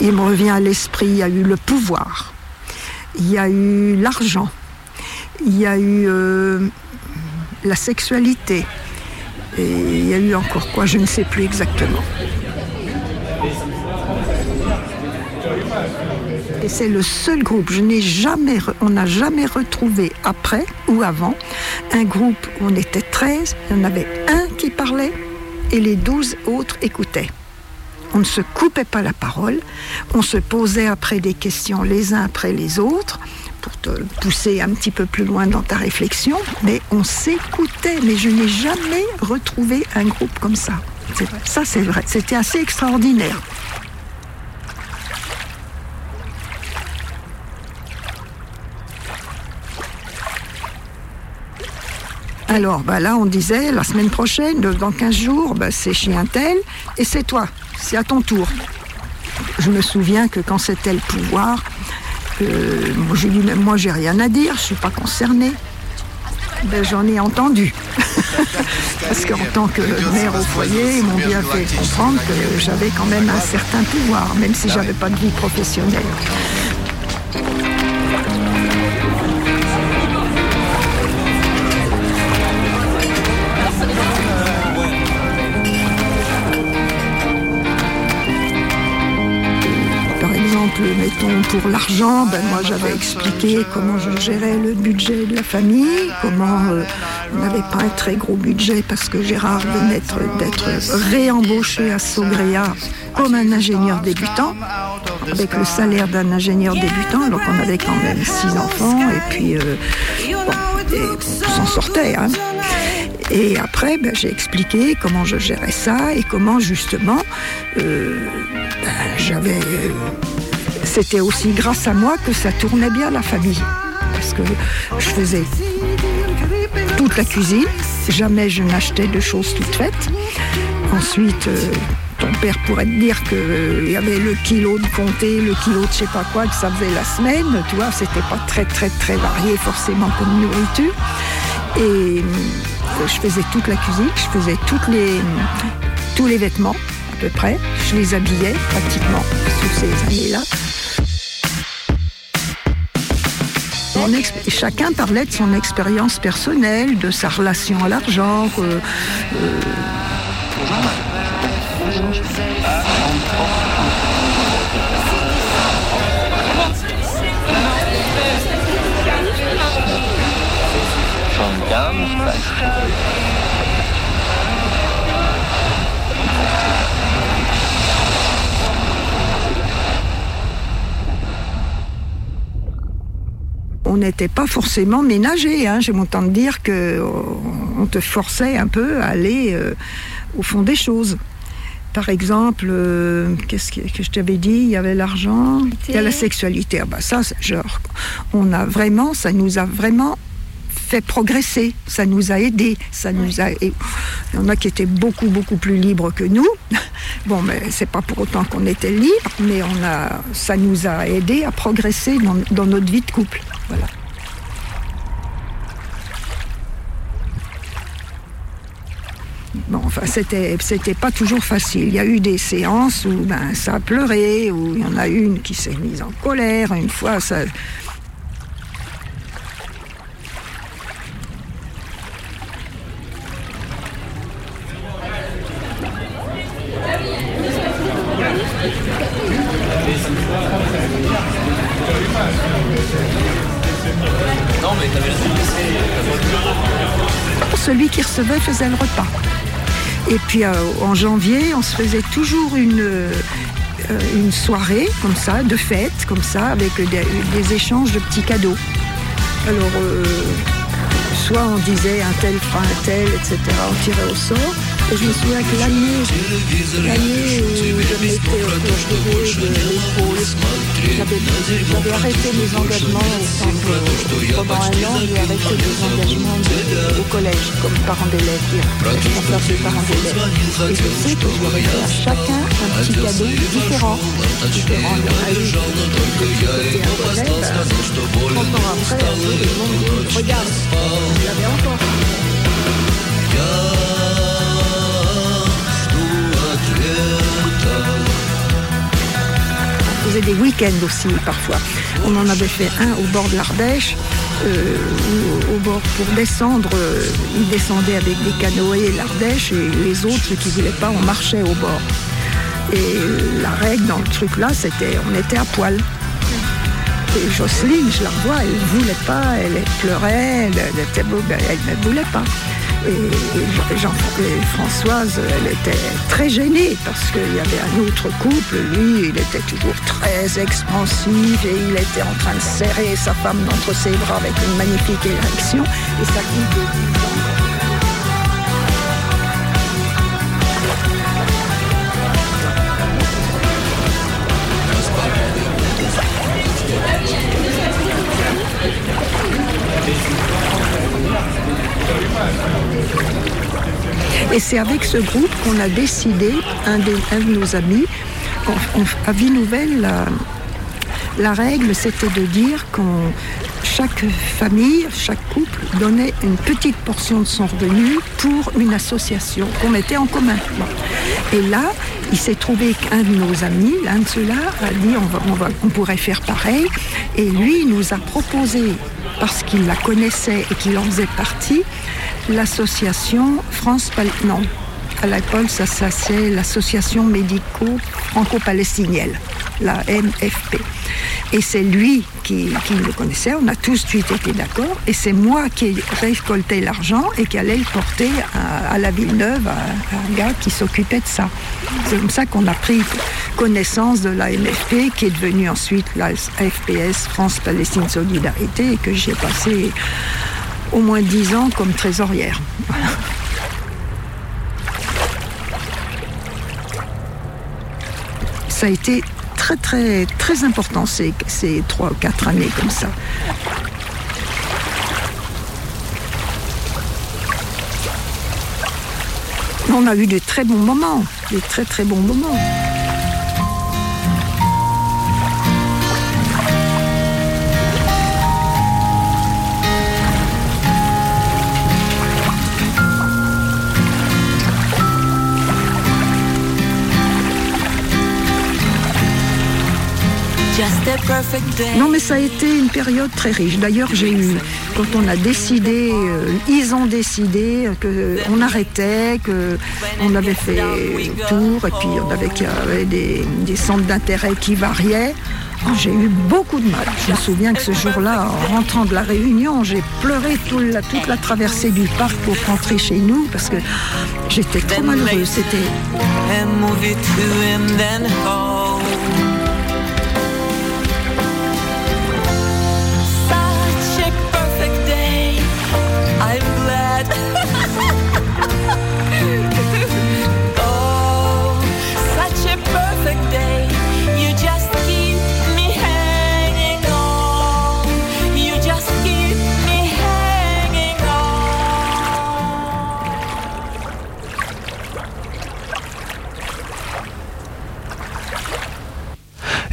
Il me revient à l'esprit, il y a eu le pouvoir, il y a eu l'argent, il y a eu euh, la sexualité, et il y a eu encore quoi, je ne sais plus exactement. Et c'est le seul groupe, je n'ai jamais, on n'a jamais retrouvé après ou avant un groupe où on était 13, il y en avait un qui parlait et les 12 autres écoutaient. on ne se coupait pas la parole, on se posait après des questions les uns après les autres pour te pousser un petit peu plus loin dans ta réflexion, mais on s'écoutait. Mais je n'ai jamais retrouvé un groupe comme ça. Ça, c'est vrai. C'était assez extraordinaire. Alors bah là, on disait, la semaine prochaine, dans 15 jours, bah, c'est chez un tel, et c'est toi, c'est à ton tour. Je me souviens que quand c'était le pouvoir, euh, moi, j'ai dit, mais moi j'ai rien à dire, je suis pas concernée. Ben, J'en ai entendu. Parce qu'en tant que mère au foyer, ils m'ont bien fait comprendre que j'avais quand même un certain pouvoir, même si j'avais pas de vie professionnelle. Mettons pour l'argent, ben moi j'avais expliqué comment je gérais le budget de la famille, comment euh, on n'avait pas un très gros budget parce que Gérard venait d'être- réembauché à Sogrea comme un ingénieur débutant, avec le salaire d'un ingénieur débutant, donc on avait quand même six enfants et puis euh, bon, on s'en sortait. hein. Et après, ben, j'ai expliqué comment je gérais ça et comment justement euh, ben, j'avais. C'était aussi grâce à moi que ça tournait bien la famille. Parce que je faisais toute la cuisine, jamais je n'achetais de choses toutes faites. Ensuite, euh, ton père pourrait te dire qu'il y avait le kilo de comté, le kilo de je sais pas quoi, que ça faisait la semaine. Tu vois, c'était pas très très très varié forcément comme nourriture. Et euh, je faisais toute la cuisine, je faisais tous les vêtements peu près. Je les habillais pratiquement sous ces années-là. Chacun parlait de son expérience personnelle, de sa relation à l'argent. euh, on n'était pas forcément ménagé. Hein. J'ai mon temps de dire que euh, on te forçait un peu à aller euh, au fond des choses. Par exemple, euh, qu'est-ce que, que je t'avais dit? Il y avait l'argent, il y a la sexualité. Ah bah ça, genre, on a vraiment, ça nous a vraiment fait progresser, ça nous a aidés, ça nous a. Il y en a qui étaient beaucoup beaucoup plus libres que nous. Bon, mais c'est pas pour autant qu'on était libres, mais on a, ça nous a aidés à progresser dans, dans notre vie de couple. Voilà. Bon, enfin, c'était, c'était pas toujours facile. Il y a eu des séances où ben, ça a pleuré, où il y en a une qui s'est mise en colère. Une fois, ça. Faisait le repas. Et puis euh, en janvier, on se faisait toujours une, euh, une soirée comme ça, de fête, comme ça, avec des, échanges de petits cadeaux. Alors, euh, soit on disait un tel un tel, etc. On tirait au sort. Je me souviens que l'année, l'année où je m'étais retirée de j'avais, arrêté mes engagements au pendant un an, j'ai arrêté mes engagements de- au collège comme parent d'élève, responsable des parents d'élèves. Et je sais que je fait à chacun un petit cadeau différent. Différent. Il y en a eu qui était un collège, 30 ans après, le monde encore. Des week-ends aussi parfois. On en avait fait un au bord de l'Ardèche, euh, au bord pour descendre. euh, ils descendaient avec des canoës l'Ardèche et les autres, ceux qui ne voulaient pas, on marchait au bord. Et la règle dans le truc là, c'était on était à poil. Et Jocelyne, je la revois, elle ne voulait pas, elle pleurait, elle, elle était- elle ne voulait pas. Et Jean, et Françoise, elle était très gênée parce qu'il y avait un autre couple. Lui, il était toujours très expansif et il était en train de serrer sa femme entre ses bras avec une magnifique érection. C'est avec ce groupe qu'on a décidé, un de, nos amis, à Vie Nouvelle, la, règle c'était de dire qu'on chaque famille, chaque couple donnait une petite portion de son revenu pour une association qu'on mettait en commun. Et là, il s'est trouvé qu'un de nos amis, l'un de ceux-là, a dit on, pourrait faire pareil. Et lui, nous a proposé, parce qu'il la connaissait et qu'il en faisait partie, l'association France non. À l'école, ça, c'est l'association médico-franco-palestinienne, la MFP. Et c'est lui qui, qui le connaissait, on a tous de suite été d'accord, et c'est moi qui ai l'argent et qui allait le porter à, à la Villeneuve, à, à un gars qui s'occupait de ça. C'est comme ça qu'on a pris connaissance de la MFP, qui est devenue ensuite la FPS, France-Palestine Solidarité, et que j'ai passé au moins dix ans comme trésorière. Voilà. Ça a été très très très important ces, ces trois ou quatre années comme ça. On a eu de très bons moments, des très très bons moments. Non, mais ça a été une période très riche. D'ailleurs, j'ai eu, quand on a décidé, euh, ils ont décidé qu'on arrêtait, qu'on avait fait le tour, et puis on avait, qu'il y avait des, centres d'intérêt qui variaient. Oh, J'ai eu beaucoup de mal. Je me souviens que ce jour-là, en rentrant de la réunion, j'ai pleuré la- toute la traversée du parc pour rentrer chez nous parce que j'étais trop malheureuse. C'était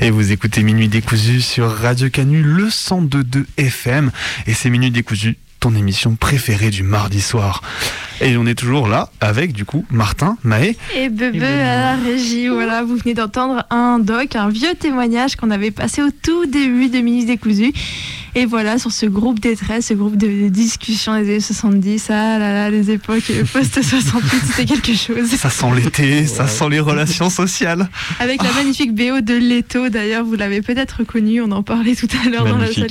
Et vous écoutez Minuit décousu sur Radio Canu, le 102.2 FM. Et c'est Minuit décousu, ton émission préférée du mardi soir. Et on est toujours là avec, du coup, Martin, Maë. Et Bebe à la régie, voilà, vous venez d'entendre un doc, un vieux témoignage qu'on avait passé au tout début de Minutes Décousues. Et voilà, sur ce groupe détresse, ce groupe de discussion des années 70, ah là là, les époques post-68, c'était quelque chose. Ça sent l'été, ça sent les relations sociales. Avec la magnifique BO de Leto, d'ailleurs, vous l'avez peut-être reconnu, on en parlait tout à l'heure dans la salle.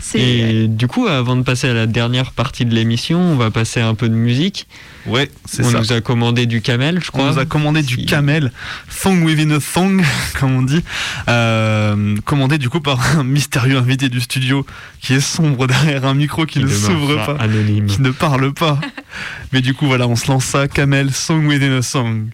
C'est Et du coup, avant de passer à la dernière partie de l'émission, on va passer un peu de musique. Ouais, c'est On ça. nous a commandé du camel, je On crois. nous a commandé du camel, thong within a thong, comme on dit, euh, commandé du coup par un mystérieux invité du studio qui est sombre derrière un micro qui, Qui ne s'ouvre pas, anonyme. qui ne parle pas. Mais du coup, voilà, on se lance ça, camel, song within a song.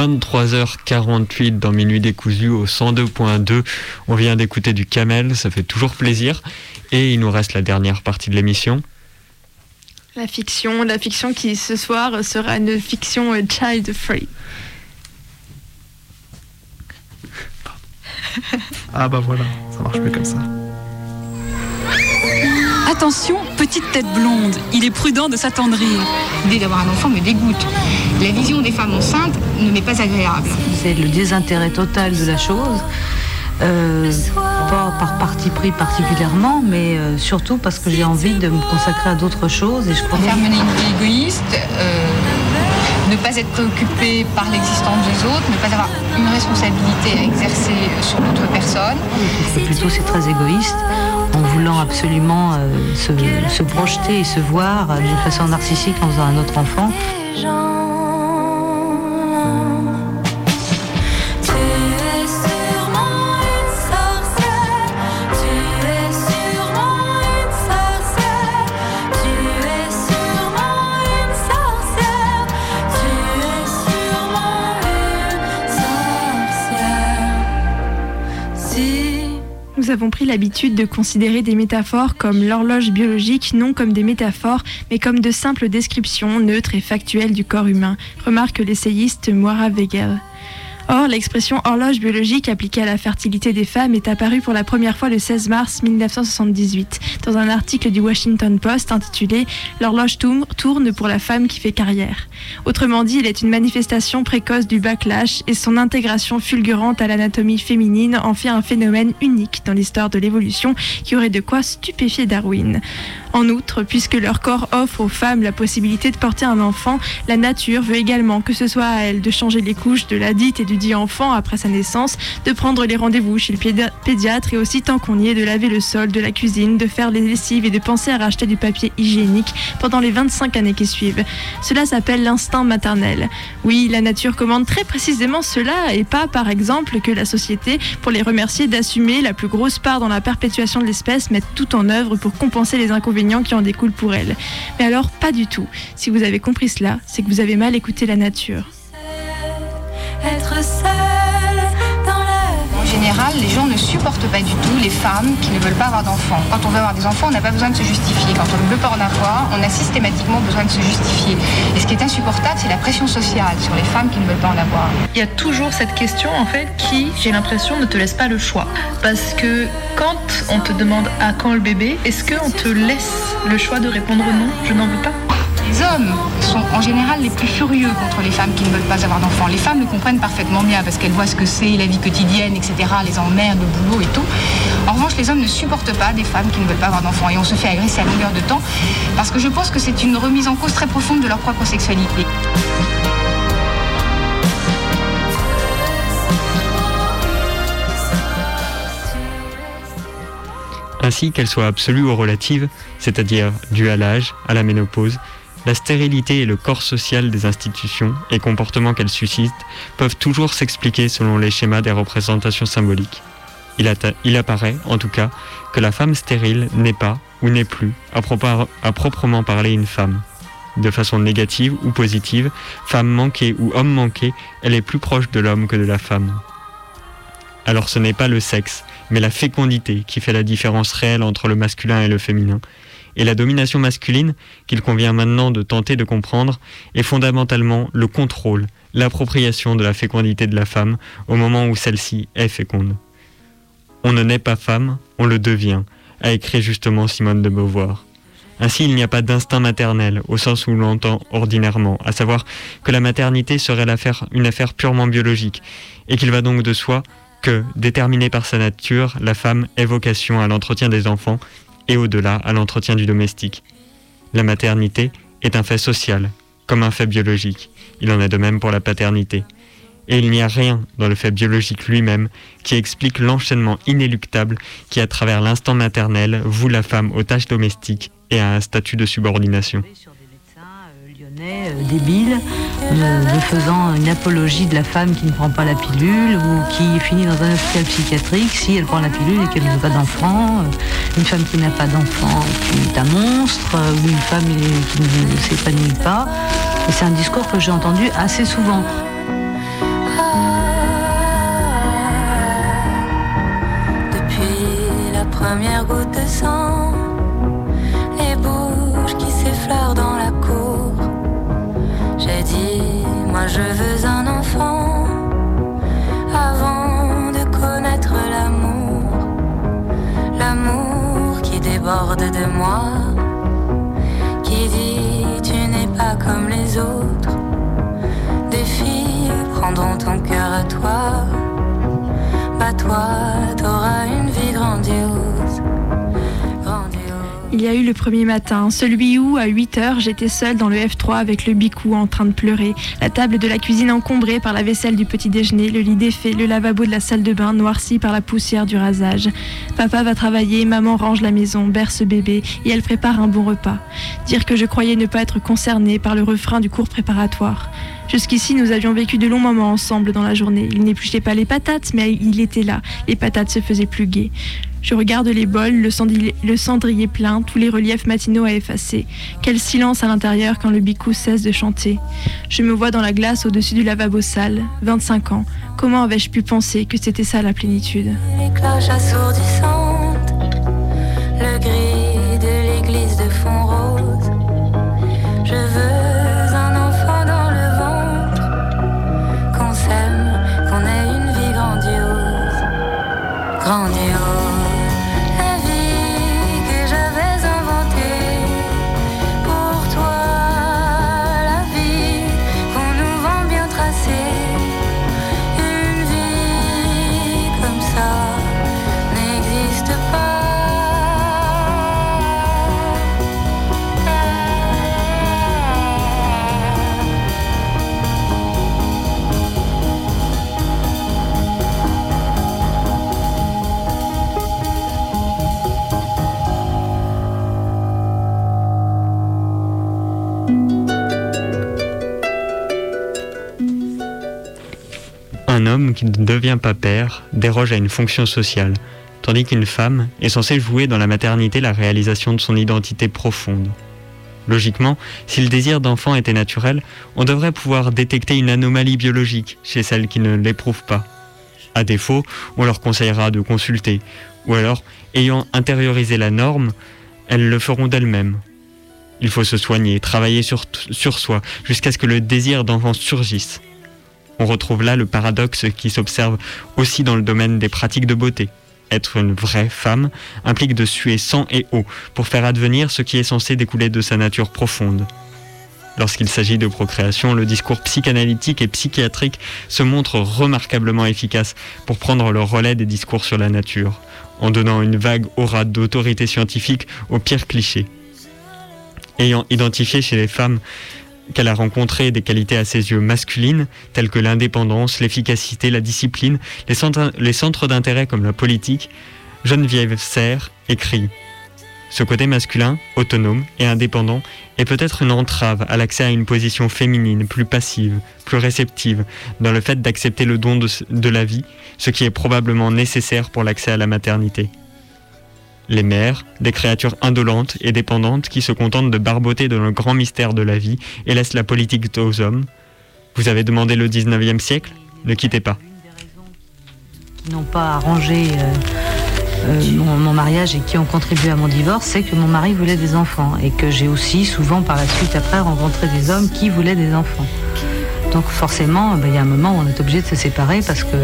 23h48 dans Minuit décousu au 102.2. On vient d'écouter du Camel, ça fait toujours plaisir. Et il nous reste la dernière partie de l'émission. La fiction, la fiction qui ce soir sera une fiction euh, child free. Ah bah voilà, ça marche mieux comme ça. Attention, petite tête blonde, il est prudent de s'attendrir. L'idée d'avoir un enfant me dégoûte. La vision des femmes enceintes ne m'est pas agréable. C'est le désintérêt total de la chose. Euh, pas par parti pris particulièrement, mais euh, surtout parce que j'ai envie de me consacrer à d'autres choses. Et je crois Faire mener une vie égoïste, euh, ne pas être préoccupé par l'existence des autres, ne pas avoir une responsabilité à exercer sur d'autres personnes. Et plutôt c'est très égoïste, voulant absolument euh, se, se projeter et se voir d'une façon narcissique en faisant un autre enfant. Nous avons pris l'habitude de considérer des métaphores comme l'horloge biologique non comme des métaphores, mais comme de simples descriptions neutres et factuelles du corps humain, remarque l'essayiste Moira Weigel. Or, l'expression horloge biologique appliquée à la fertilité des femmes est apparue pour la première fois le 16 mars 1978 dans un article du Washington Post intitulé L'horloge tourne- pour la femme qui fait carrière. Autrement dit, elle est une manifestation précoce du backlash et son intégration fulgurante à l'anatomie féminine en fait un phénomène unique dans l'histoire de l'évolution qui aurait de quoi stupéfier Darwin. En outre, puisque leur corps offre aux femmes la possibilité de porter un enfant, la nature veut également que ce soit à elle de changer les couches de la dite et du dit enfant après sa naissance, de prendre les rendez-vous chez le pédia- pédiatre et aussi tant qu'on y est de laver le sol de la cuisine, de faire les lessives et de penser à racheter du papier hygiénique pendant les 25 années qui suivent. Cela s'appelle l'instinct maternel. Oui, la nature commande très précisément cela et pas par exemple que la société, pour les remercier d'assumer la plus grosse part dans la perpétuation de l'espèce, mette tout en œuvre pour compenser les inconvénients qui en découlent pour elle. Mais alors, pas du tout. Si vous avez compris cela, c'est que vous avez mal écouté la nature. Les gens ne supportent pas du tout les femmes qui ne veulent pas avoir d'enfants. Quand on veut avoir des enfants, on n'a pas besoin de se justifier. Quand on ne veut pas en avoir, on a systématiquement besoin de se justifier. Et ce qui est insupportable, c'est la pression sociale sur les femmes qui ne veulent pas en avoir. Il y a toujours cette question en fait qui, j'ai l'impression, ne te laisse pas le choix. Parce que quand on te demande à quand le bébé, est-ce qu'on te laisse le choix de répondre non, je n'en veux pas Les hommes sont en général les plus furieux contre les femmes qui ne veulent pas avoir d'enfants. Les femmes le comprennent parfaitement bien parce qu'elles voient ce que c'est, la vie quotidienne, etc., les emmerdes, le boulot et tout. En revanche, les hommes ne supportent pas des femmes qui ne veulent pas avoir d'enfants et on se fait agresser à longueur de temps parce que je pense que c'est une remise en cause très profonde de leur propre sexualité. ainsi qu'elles soient absolues ou relatives, c'est-à-dire dues à l'âge, à la ménopause, la stérilité et le corps social des institutions et comportements qu'elles suscitent peuvent toujours s'expliquer selon les schémas des représentations symboliques. Il, apparaît, en tout cas, que la femme stérile n'est pas, ou n'est plus, à, à proprement parler une femme. De façon négative ou positive, femme manquée ou homme manqué, elle est plus proche de l'homme que de la femme. Alors ce n'est pas le sexe, mais la fécondité qui fait la différence réelle entre le masculin et le féminin. Et la domination masculine, qu'il convient maintenant de tenter de comprendre, est fondamentalement le contrôle, l'appropriation de la fécondité de la femme au moment où celle-ci est féconde. On ne naît pas femme, on le devient, a écrit justement Simone de Beauvoir. Ainsi, il n'y a pas d'instinct maternel au sens où l'on l'entend ordinairement, à savoir que la maternité serait une affaire purement biologique, et qu'il va donc de soi que, déterminée par sa nature, la femme ait vocation à l'entretien des enfants et au-delà à l'entretien du domestique. La maternité est un fait social, comme un fait biologique. Il en est de même pour la paternité. Et il n'y a rien dans le fait biologique lui-même qui explique l'enchaînement inéluctable qui, à travers l'instant maternel, voue la femme aux tâches domestiques et à un statut de subordination. Euh, débile, euh, ne, faisant une apologie de la femme qui ne prend pas la pilule ou qui finit dans un hôpital psychiatrique si elle prend la pilule et qu'elle n'a pas d'enfant. Euh, une femme qui n'a pas d'enfant qui est un monstre ou une femme qui ne, s'épanouit pas. Et c'est un discours que j'ai entendu assez souvent. Ah, depuis la première goutte de sang. Je veux un enfant avant de connaître l'amour, l'amour qui déborde de moi, qui dit tu n'es pas comme les autres. Des filles prendront ton cœur à toi, bah toi t'auras une vie grandiose. Il y a eu le premier matin, celui où, à 8 heures, j'étais seule dans le F3 avec le bicou en train de pleurer, la table de la cuisine encombrée par la vaisselle du petit déjeuner, le lit défait, le lavabo de la salle de bain noirci par la poussière du rasage. Papa va travailler, maman range la maison, berce bébé et elle prépare un bon repas. Dire que je croyais ne pas être concernée par le refrain du cours préparatoire. Jusqu'ici, nous avions vécu de longs moments ensemble dans la journée. Il n'épluchait pas les patates, mais il était là. Les patates se faisaient plus gaies. Je regarde les bols, le cendrier, le cendrier plein, tous les reliefs matinaux à effacer. Quel silence à l'intérieur quand le bicou cesse de chanter. Je me vois dans la glace au-dessus du lavabo sale. 25 ans. Comment avais-je pu penser que c'était ça la plénitude? Homme qui ne devient pas père déroge à une fonction sociale, tandis qu'une femme est censée jouer dans la maternité la réalisation de son identité profonde. Logiquement, si le désir d'enfant était naturel, on devrait pouvoir détecter une anomalie biologique chez celles qui ne l'éprouvent pas. À défaut, on leur conseillera de consulter, ou alors, ayant intériorisé la norme, elles le feront d'elles-mêmes. Il faut se soigner, travailler sur, sur soi, jusqu'à ce que le désir d'enfant surgisse. On retrouve là le paradoxe qui s'observe aussi dans le domaine des pratiques de beauté. Être une vraie femme implique de suer sang et eau pour faire advenir ce qui est censé découler de sa nature profonde. Lorsqu'il s'agit de procréation, le discours psychanalytique et psychiatrique se montre remarquablement efficace pour prendre le relais des discours sur la nature, en donnant une vague aura d'autorité scientifique aux pires clichés. Ayant identifié chez les femmes qu'elle a rencontré des qualités à ses yeux masculines, telles que l'indépendance, l'efficacité, la discipline, les centres, d'intérêt comme la politique, Geneviève Serre écrit Ce côté masculin, autonome et indépendant est peut-être une entrave à l'accès à une position féminine plus passive, plus réceptive, dans le fait d'accepter le don de la vie, ce qui est probablement nécessaire pour l'accès à la maternité les mères, des créatures indolentes et dépendantes qui se contentent de barboter dans le grand mystère de la vie et laissent la politique aux hommes. Vous avez demandé le 19e siècle? Ne quittez pas. qui n'ont pas arrangé euh, euh, mon, mariage et qui ont contribué à mon divorce, c'est que mon mari voulait des enfants et que j'ai aussi souvent par la suite après rencontré des hommes qui voulaient des enfants. Donc forcément, ben, il y a un moment où on est obligé de se séparer parce que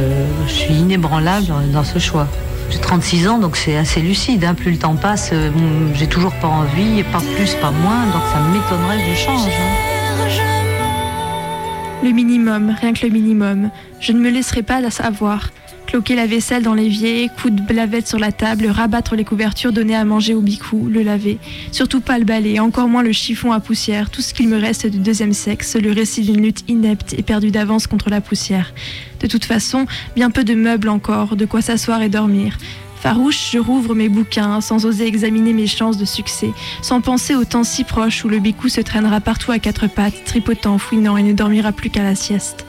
je suis inébranlable dans ce choix. J'ai 36 ans, donc c'est assez lucide. hein. Plus le temps passe, euh, j'ai toujours pas envie, pas plus, pas moins, donc ça m'étonnerait que je change. hein. Le minimum, rien que le minimum. Je ne me laisserai pas la savoir. Cloquer la vaisselle dans l'évier, coup de lavette sur la table, rabattre les couvertures, donner à manger au bicou, le laver. Surtout pas le balai, encore moins le chiffon à poussière, tout ce qu'il me reste du deuxième sexe, le récit d'une lutte inepte et perdue d'avance contre la poussière. De toute façon, bien peu de meubles encore, de quoi s'asseoir et dormir. Farouche, je rouvre mes bouquins sans oser examiner mes chances de succès, sans penser au temps si proche où le bicou se traînera partout à quatre pattes, tripotant, fouinant et ne dormira plus qu'à la sieste.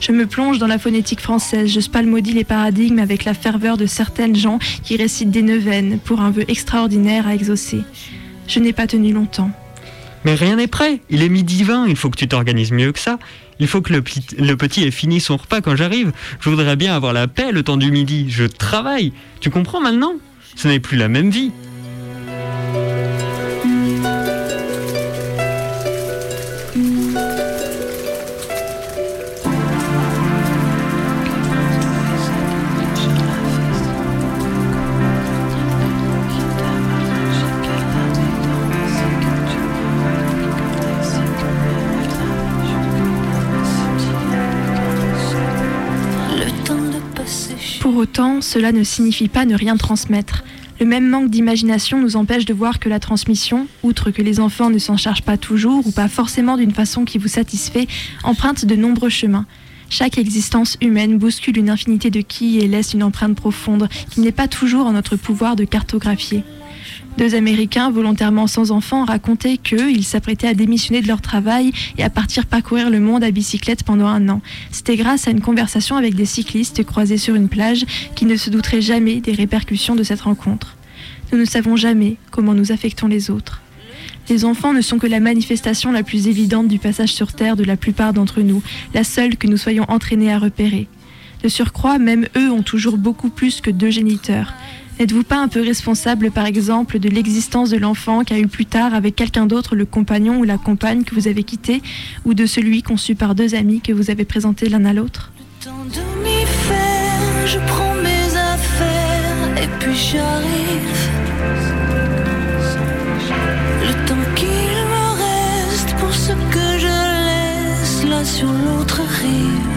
Je me plonge dans la phonétique française, je spalmodie les paradigmes avec la ferveur de certaines gens qui récitent des neuvaines pour un vœu extraordinaire à exaucer. Je n'ai pas tenu longtemps. Mais rien n'est prêt, il est midi 20, il faut que tu t'organises mieux que ça. Il faut que le, le petit ait fini son repas quand j'arrive. Je voudrais bien avoir la paix le temps du midi, je travaille. Tu comprends maintenant? Ce n'est plus la même vie. Cela ne signifie pas ne rien transmettre. Le même manque d'imagination nous empêche de voir que la transmission, outre que les enfants ne s'en chargent pas toujours ou pas forcément d'une façon qui vous satisfait, emprunte de nombreux chemins. Chaque existence humaine bouscule une infinité de qui et laisse une empreinte profonde qui n'est pas toujours en notre pouvoir de cartographier. Deux Américains volontairement sans enfants racontaient qu'ils s'apprêtaient à démissionner de leur travail et à partir parcourir le monde à bicyclette pendant un an. C'était grâce à une conversation avec des cyclistes croisés sur une plage qui ne se douteraient jamais des répercussions de cette rencontre. Nous ne savons jamais comment nous affectons les autres. Les enfants ne sont que la manifestation la plus évidente du passage sur Terre de la plupart d'entre nous, la seule que nous soyons entraînés à repérer. De surcroît, même eux ont toujours beaucoup plus que deux géniteurs. N'êtes-vous pas un peu responsable, par exemple, de l'existence de l'enfant qu'a eu plus tard avec quelqu'un d'autre le compagnon ou la compagne que vous avez quitté, ou de celui conçu par deux amis que vous avez présentés l'un à l'autre? Faire, je prends mes affaires et puis j'arrive. Le temps qu'il me reste pour ce que je laisse là sur l'autre rive.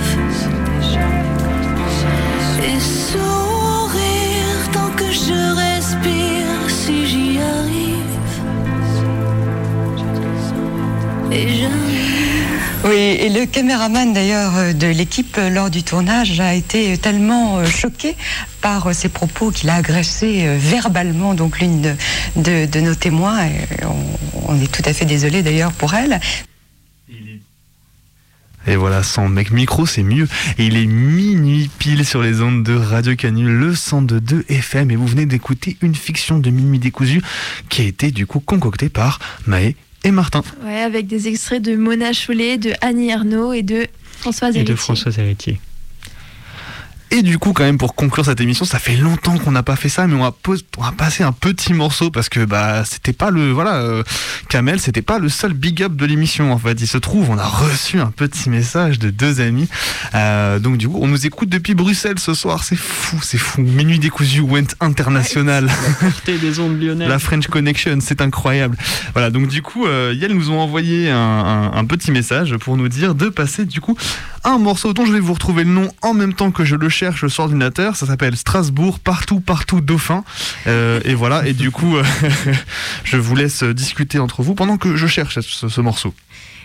Oui, et le caméraman d'ailleurs euh, de l'équipe euh, lors du tournage a été tellement euh, choqué par ces propos qu'il a agressé verbalement donc l'une de, de- de nos témoins. Et on, on est tout à fait désolé d'ailleurs pour elle. Et voilà, sans mec micro, c'est mieux. Et il est minuit pile sur les ondes de Radio Canu, le 102 FM. Et vous venez d'écouter une fiction de Minuit décousu qui a été du coup concoctée par Maë et Martin. Ouais, avec des extraits de Mona Chollet, de Annie Ernaux et de Françoise Et Héritier. de Françoise Héritier. Et du coup, quand même, pour conclure cette émission, ça fait longtemps qu'on n'a pas fait ça, mais on va, pos- on va passer un petit morceau parce que bah c'était pas le voilà, euh, Kamel, c'était pas le seul big up de l'émission en fait. Il se trouve, on a reçu un petit message de deux amis. Euh, donc du coup, on nous écoute depuis Bruxelles ce soir. C'est fou, c'est fou. Minuit décousu went international. Portée des ondes lyonnaises. La French Connection, c'est incroyable. Voilà, donc du coup, euh, Yel nous ont envoyé un, un- un petit message pour nous dire de passer du coup un morceau dont je vais vous retrouver le nom en même temps que je le cherche sur ordinateur. Ça s'appelle Strasbourg, partout, partout, Dauphin. Euh, et voilà, et du coup, euh, je vous laisse discuter entre vous pendant que je cherche ce, ce morceau.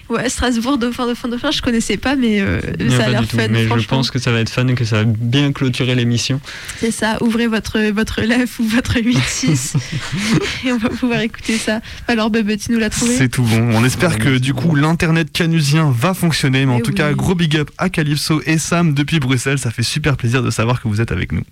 Ouais, Strasbourg, Dauphin, Dauphin, Dauphin, je connaissais pas, mais euh, ça a l'air tout, fun. mais je pense que ça va être fun et que ça va bien clôturer l'émission. C'est ça, ouvrez votre, votre lèvre ou votre 8-6 et on va pouvoir écouter ça. Alors, Bebe, tu nous l'as trouvé? C'est tout bon. On espère que du coup l'internet canusien va fonctionner. Mais en Eh tout oui. cas, gros big up à Calypso et Sam depuis Bruxelles. Ça fait super plaisir de savoir que vous êtes avec nous.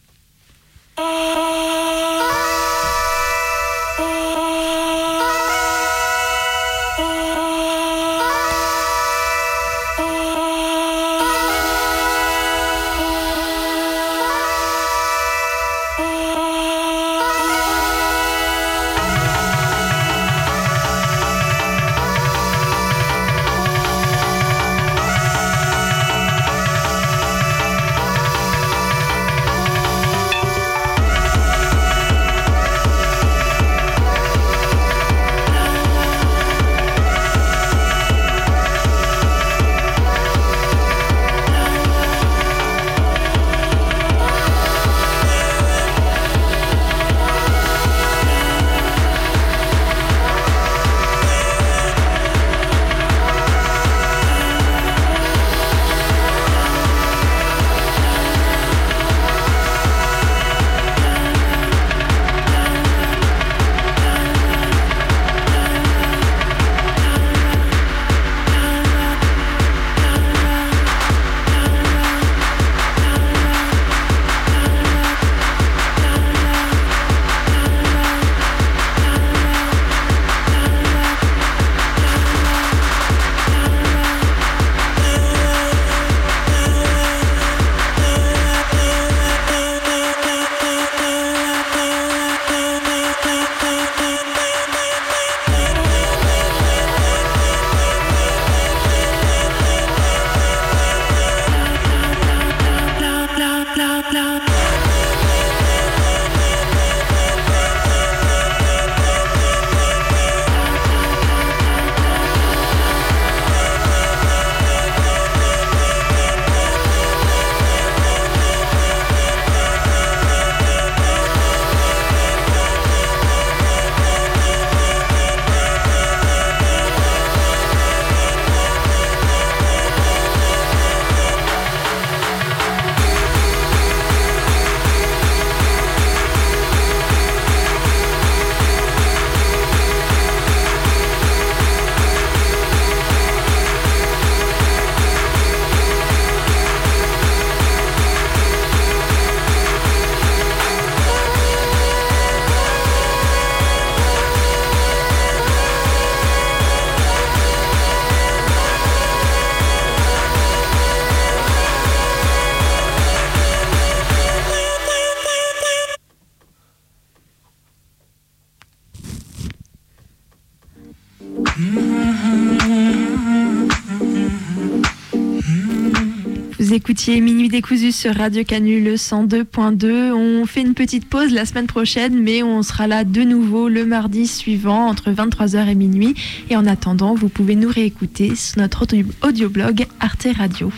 Écoutiez Minuit décousu sur Radio Canu le 102.2. On fait une petite pause la semaine prochaine, mais on sera là de nouveau le mardi suivant entre 23h et minuit. Et en attendant, vous pouvez nous réécouter sur notre audio- audioblog Arte Radio.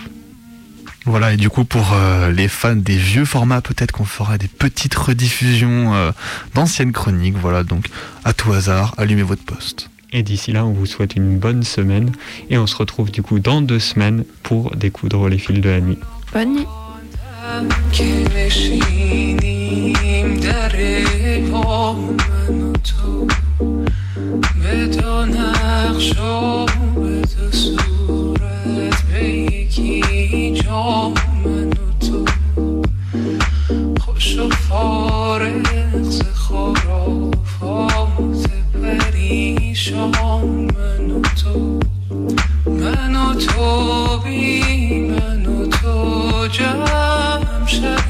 Voilà, et du coup, pour euh, les fans des vieux formats, peut-être qu'on fera des petites rediffusions euh, d'anciennes chroniques. Voilà, donc à tout hasard, allumez votre poste. Et d'ici là, on vous souhaite une bonne semaine et on se retrouve du coup dans deux semaines pour découdre les fils de la nuit. Bonne nuit. که نشینیم در شما من و تو من و تو بی من و تو جمع شد